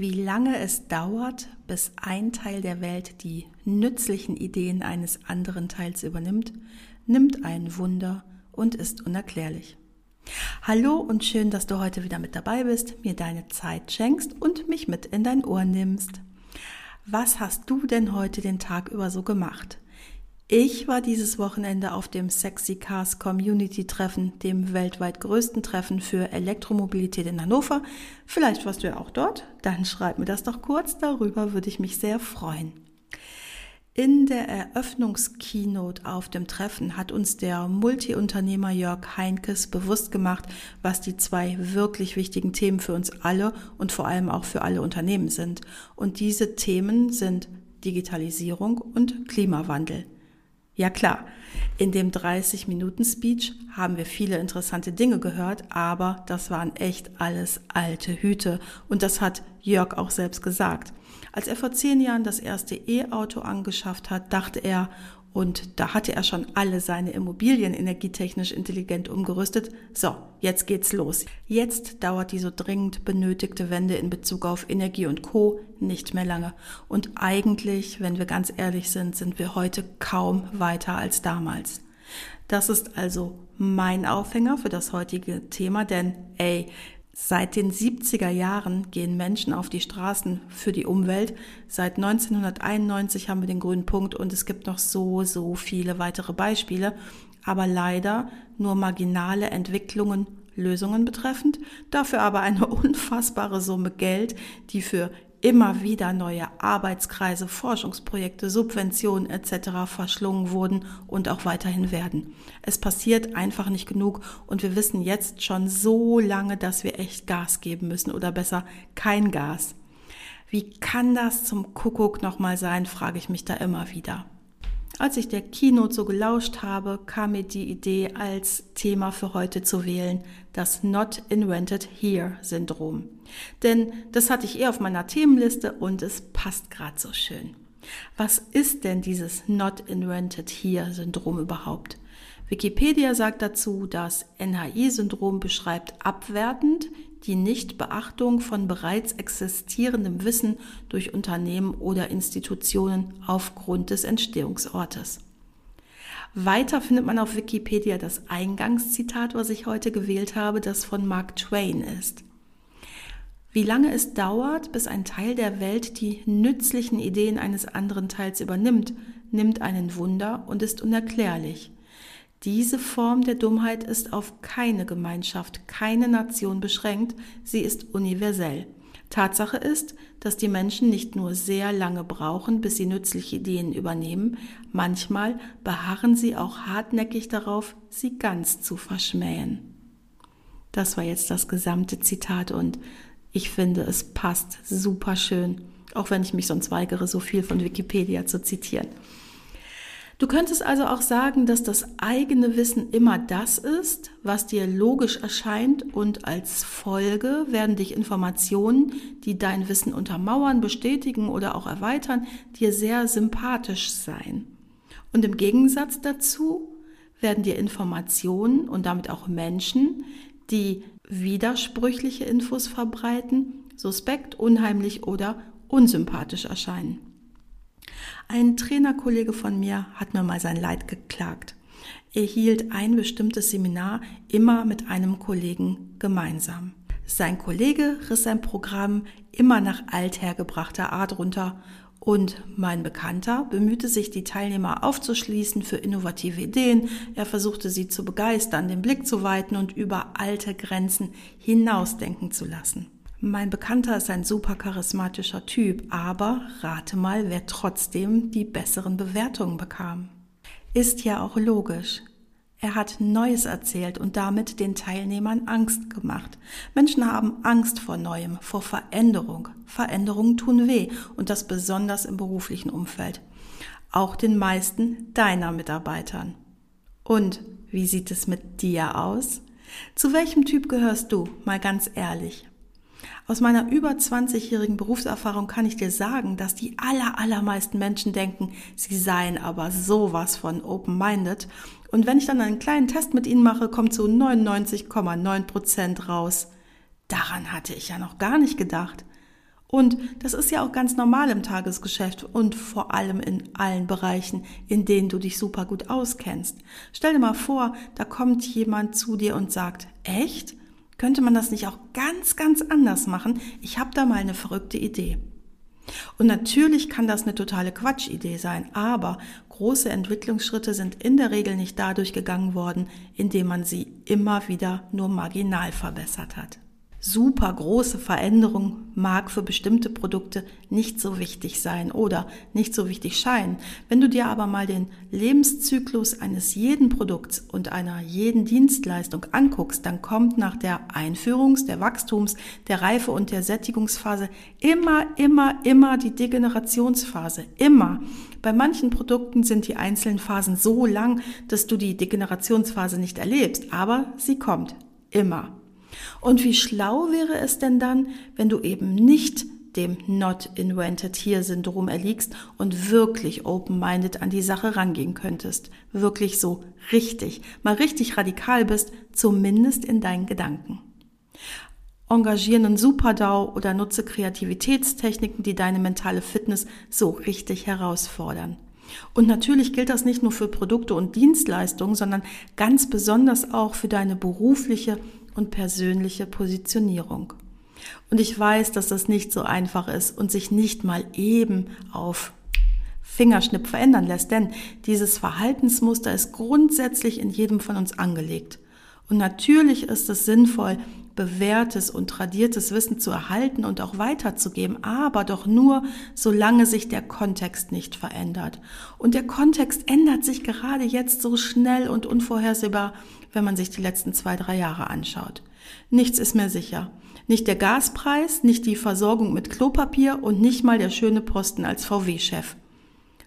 Wie lange es dauert, bis ein Teil der Welt die nützlichen Ideen eines anderen Teils übernimmt, nimmt ein Wunder und ist unerklärlich. Hallo und schön, dass du heute wieder mit dabei bist, mir deine Zeit schenkst und mich mit in dein Ohr nimmst. Was hast du denn heute den Tag über so gemacht? Ich war dieses Wochenende auf dem Sexy Cars Community Treffen, dem weltweit größten Treffen für Elektromobilität in Hannover. Vielleicht warst du ja auch dort. Dann schreib mir das doch kurz. Darüber würde ich mich sehr freuen. In der Eröffnungskeynote auf dem Treffen hat uns der Multiunternehmer Jörg Heinkes bewusst gemacht, was die zwei wirklich wichtigen Themen für uns alle und vor allem auch für alle Unternehmen sind. Und diese Themen sind Digitalisierung und Klimawandel. Ja klar, in dem 30-Minuten-Speech haben wir viele interessante Dinge gehört, aber das waren echt alles alte Hüte. Und das hat Jörg auch selbst gesagt. Als er vor zehn Jahren das erste E-Auto angeschafft hat, dachte er, und da hatte er schon alle seine Immobilien energietechnisch intelligent umgerüstet. So, jetzt geht's los. Jetzt dauert die so dringend benötigte Wende in Bezug auf Energie und Co. nicht mehr lange. Und eigentlich, wenn wir ganz ehrlich sind, sind wir heute kaum weiter als damals. Das ist also mein Aufhänger für das heutige Thema, denn ey, Seit den 70er Jahren gehen Menschen auf die Straßen für die Umwelt. Seit 1991 haben wir den grünen Punkt und es gibt noch so, so viele weitere Beispiele, aber leider nur marginale Entwicklungen Lösungen betreffend, dafür aber eine unfassbare Summe Geld, die für immer wieder neue Arbeitskreise, Forschungsprojekte, Subventionen etc. verschlungen wurden und auch weiterhin werden. Es passiert einfach nicht genug und wir wissen jetzt schon so lange, dass wir echt Gas geben müssen oder besser kein Gas. Wie kann das zum Kuckuck nochmal sein, frage ich mich da immer wieder. Als ich der Keynote so gelauscht habe, kam mir die Idee als Thema für heute zu wählen, das Not Invented Here Syndrom. Denn das hatte ich eher auf meiner Themenliste und es passt gerade so schön. Was ist denn dieses Not Invented Here Syndrom überhaupt? Wikipedia sagt dazu, das NHI-Syndrom beschreibt abwertend die Nichtbeachtung von bereits existierendem Wissen durch Unternehmen oder Institutionen aufgrund des Entstehungsortes. Weiter findet man auf Wikipedia das Eingangszitat, was ich heute gewählt habe, das von Mark Twain ist. Wie lange es dauert, bis ein Teil der Welt die nützlichen Ideen eines anderen Teils übernimmt, nimmt einen Wunder und ist unerklärlich. Diese Form der Dummheit ist auf keine Gemeinschaft, keine Nation beschränkt, sie ist universell. Tatsache ist, dass die Menschen nicht nur sehr lange brauchen, bis sie nützliche Ideen übernehmen, manchmal beharren sie auch hartnäckig darauf, sie ganz zu verschmähen. Das war jetzt das gesamte Zitat und ich finde, es passt super schön, auch wenn ich mich sonst weigere, so viel von Wikipedia zu zitieren. Du könntest also auch sagen, dass das eigene Wissen immer das ist, was dir logisch erscheint und als Folge werden dich Informationen, die dein Wissen untermauern, bestätigen oder auch erweitern, dir sehr sympathisch sein. Und im Gegensatz dazu werden dir Informationen und damit auch Menschen, die widersprüchliche Infos verbreiten, suspekt, unheimlich oder unsympathisch erscheinen. Ein Trainerkollege von mir hat mir mal sein Leid geklagt. Er hielt ein bestimmtes Seminar immer mit einem Kollegen gemeinsam. Sein Kollege riss sein Programm immer nach althergebrachter Art runter und mein Bekannter bemühte sich, die Teilnehmer aufzuschließen für innovative Ideen. Er versuchte sie zu begeistern, den Blick zu weiten und über alte Grenzen hinausdenken zu lassen. Mein Bekannter ist ein super charismatischer Typ, aber rate mal, wer trotzdem die besseren Bewertungen bekam. Ist ja auch logisch. Er hat Neues erzählt und damit den Teilnehmern Angst gemacht. Menschen haben Angst vor Neuem, vor Veränderung. Veränderungen tun weh und das besonders im beruflichen Umfeld. auch den meisten deiner Mitarbeitern. Und wie sieht es mit dir aus? Zu welchem Typ gehörst du, mal ganz ehrlich? Aus meiner über 20-jährigen Berufserfahrung kann ich dir sagen, dass die aller, allermeisten Menschen denken, sie seien aber sowas von open-minded. Und wenn ich dann einen kleinen Test mit ihnen mache, kommt so 99,9 Prozent raus. Daran hatte ich ja noch gar nicht gedacht. Und das ist ja auch ganz normal im Tagesgeschäft und vor allem in allen Bereichen, in denen du dich super gut auskennst. Stell dir mal vor, da kommt jemand zu dir und sagt, echt? Könnte man das nicht auch ganz, ganz anders machen? Ich habe da mal eine verrückte Idee. Und natürlich kann das eine totale Quatschidee sein, aber große Entwicklungsschritte sind in der Regel nicht dadurch gegangen worden, indem man sie immer wieder nur marginal verbessert hat super große Veränderung mag für bestimmte Produkte nicht so wichtig sein oder nicht so wichtig scheinen. Wenn du dir aber mal den Lebenszyklus eines jeden Produkts und einer jeden Dienstleistung anguckst, dann kommt nach der Einführungs-, der Wachstums-, der Reife- und der Sättigungsphase immer, immer, immer die Degenerationsphase. Immer. Bei manchen Produkten sind die einzelnen Phasen so lang, dass du die Degenerationsphase nicht erlebst, aber sie kommt. Immer. Und wie schlau wäre es denn dann, wenn du eben nicht dem Not Invented Here Syndrom erliegst und wirklich open-minded an die Sache rangehen könntest. Wirklich so richtig, mal richtig radikal bist, zumindest in deinen Gedanken. Engagieren einen Superdau oder nutze Kreativitätstechniken, die deine mentale Fitness so richtig herausfordern. Und natürlich gilt das nicht nur für Produkte und Dienstleistungen, sondern ganz besonders auch für deine berufliche und persönliche Positionierung. Und ich weiß, dass das nicht so einfach ist und sich nicht mal eben auf Fingerschnipp verändern lässt, denn dieses Verhaltensmuster ist grundsätzlich in jedem von uns angelegt. Und natürlich ist es sinnvoll, bewährtes und tradiertes Wissen zu erhalten und auch weiterzugeben, aber doch nur, solange sich der Kontext nicht verändert. Und der Kontext ändert sich gerade jetzt so schnell und unvorhersehbar, wenn man sich die letzten zwei, drei Jahre anschaut. Nichts ist mehr sicher. Nicht der Gaspreis, nicht die Versorgung mit Klopapier und nicht mal der schöne Posten als VW-Chef.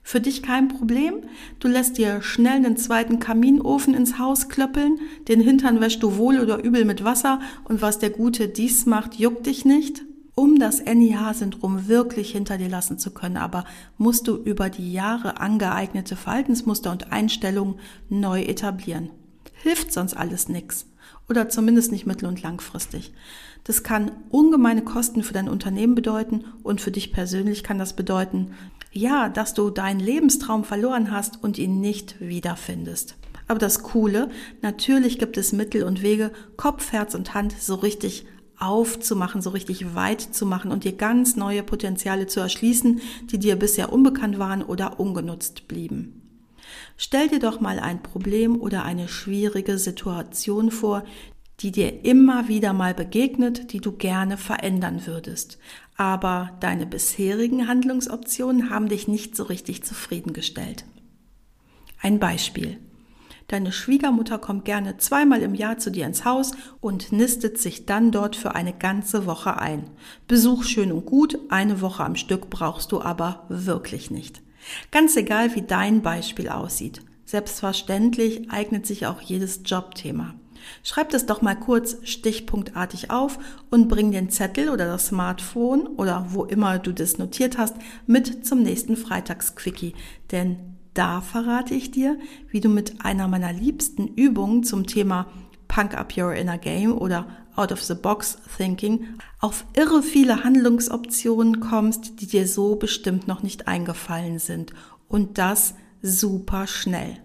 Für dich kein Problem. Du lässt dir schnell einen zweiten Kaminofen ins Haus klöppeln, den Hintern wäschst du wohl oder übel mit Wasser und was der Gute dies macht, juckt dich nicht. Um das NIH-Syndrom wirklich hinter dir lassen zu können, aber musst du über die Jahre angeeignete Verhaltensmuster und Einstellungen neu etablieren. Hilft sonst alles nix. Oder zumindest nicht mittel- und langfristig. Das kann ungemeine Kosten für dein Unternehmen bedeuten und für dich persönlich kann das bedeuten, ja, dass du deinen Lebenstraum verloren hast und ihn nicht wiederfindest. Aber das Coole, natürlich gibt es Mittel und Wege, Kopf, Herz und Hand so richtig aufzumachen, so richtig weit zu machen und dir ganz neue Potenziale zu erschließen, die dir bisher unbekannt waren oder ungenutzt blieben. Stell dir doch mal ein Problem oder eine schwierige Situation vor, die dir immer wieder mal begegnet, die du gerne verändern würdest. Aber deine bisherigen Handlungsoptionen haben dich nicht so richtig zufriedengestellt. Ein Beispiel. Deine Schwiegermutter kommt gerne zweimal im Jahr zu dir ins Haus und nistet sich dann dort für eine ganze Woche ein. Besuch schön und gut, eine Woche am Stück brauchst du aber wirklich nicht. Ganz egal, wie dein Beispiel aussieht. Selbstverständlich eignet sich auch jedes Jobthema. Schreib das doch mal kurz stichpunktartig auf und bring den Zettel oder das Smartphone oder wo immer du das notiert hast mit zum nächsten Freitagsquickie. Denn da verrate ich dir, wie du mit einer meiner liebsten Übungen zum Thema Punk Up Your Inner Game oder Out of the Box Thinking auf irre viele Handlungsoptionen kommst, die dir so bestimmt noch nicht eingefallen sind. Und das super schnell.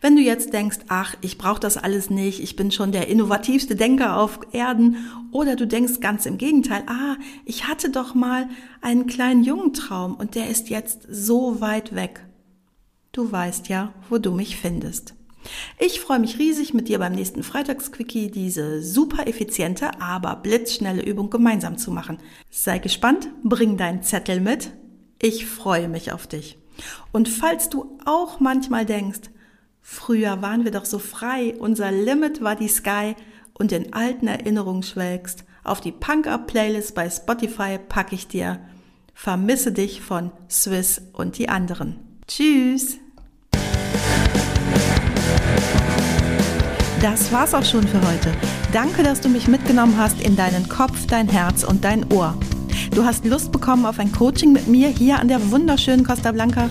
Wenn du jetzt denkst, ach, ich brauche das alles nicht, ich bin schon der innovativste Denker auf Erden, oder du denkst ganz im Gegenteil, ah, ich hatte doch mal einen kleinen jungen Traum und der ist jetzt so weit weg. Du weißt ja, wo du mich findest. Ich freue mich riesig, mit dir beim nächsten Freitagsquickie diese super effiziente, aber blitzschnelle Übung gemeinsam zu machen. Sei gespannt, bring deinen Zettel mit. Ich freue mich auf dich. Und falls du auch manchmal denkst, Früher waren wir doch so frei, unser Limit war die Sky und in alten Erinnerungen schwelgst. Auf die Punk-Up-Playlist bei Spotify packe ich dir Vermisse dich von Swiss und die anderen. Tschüss! Das war's auch schon für heute. Danke, dass du mich mitgenommen hast in deinen Kopf, dein Herz und dein Ohr. Du hast Lust bekommen auf ein Coaching mit mir hier an der wunderschönen Costa Blanca?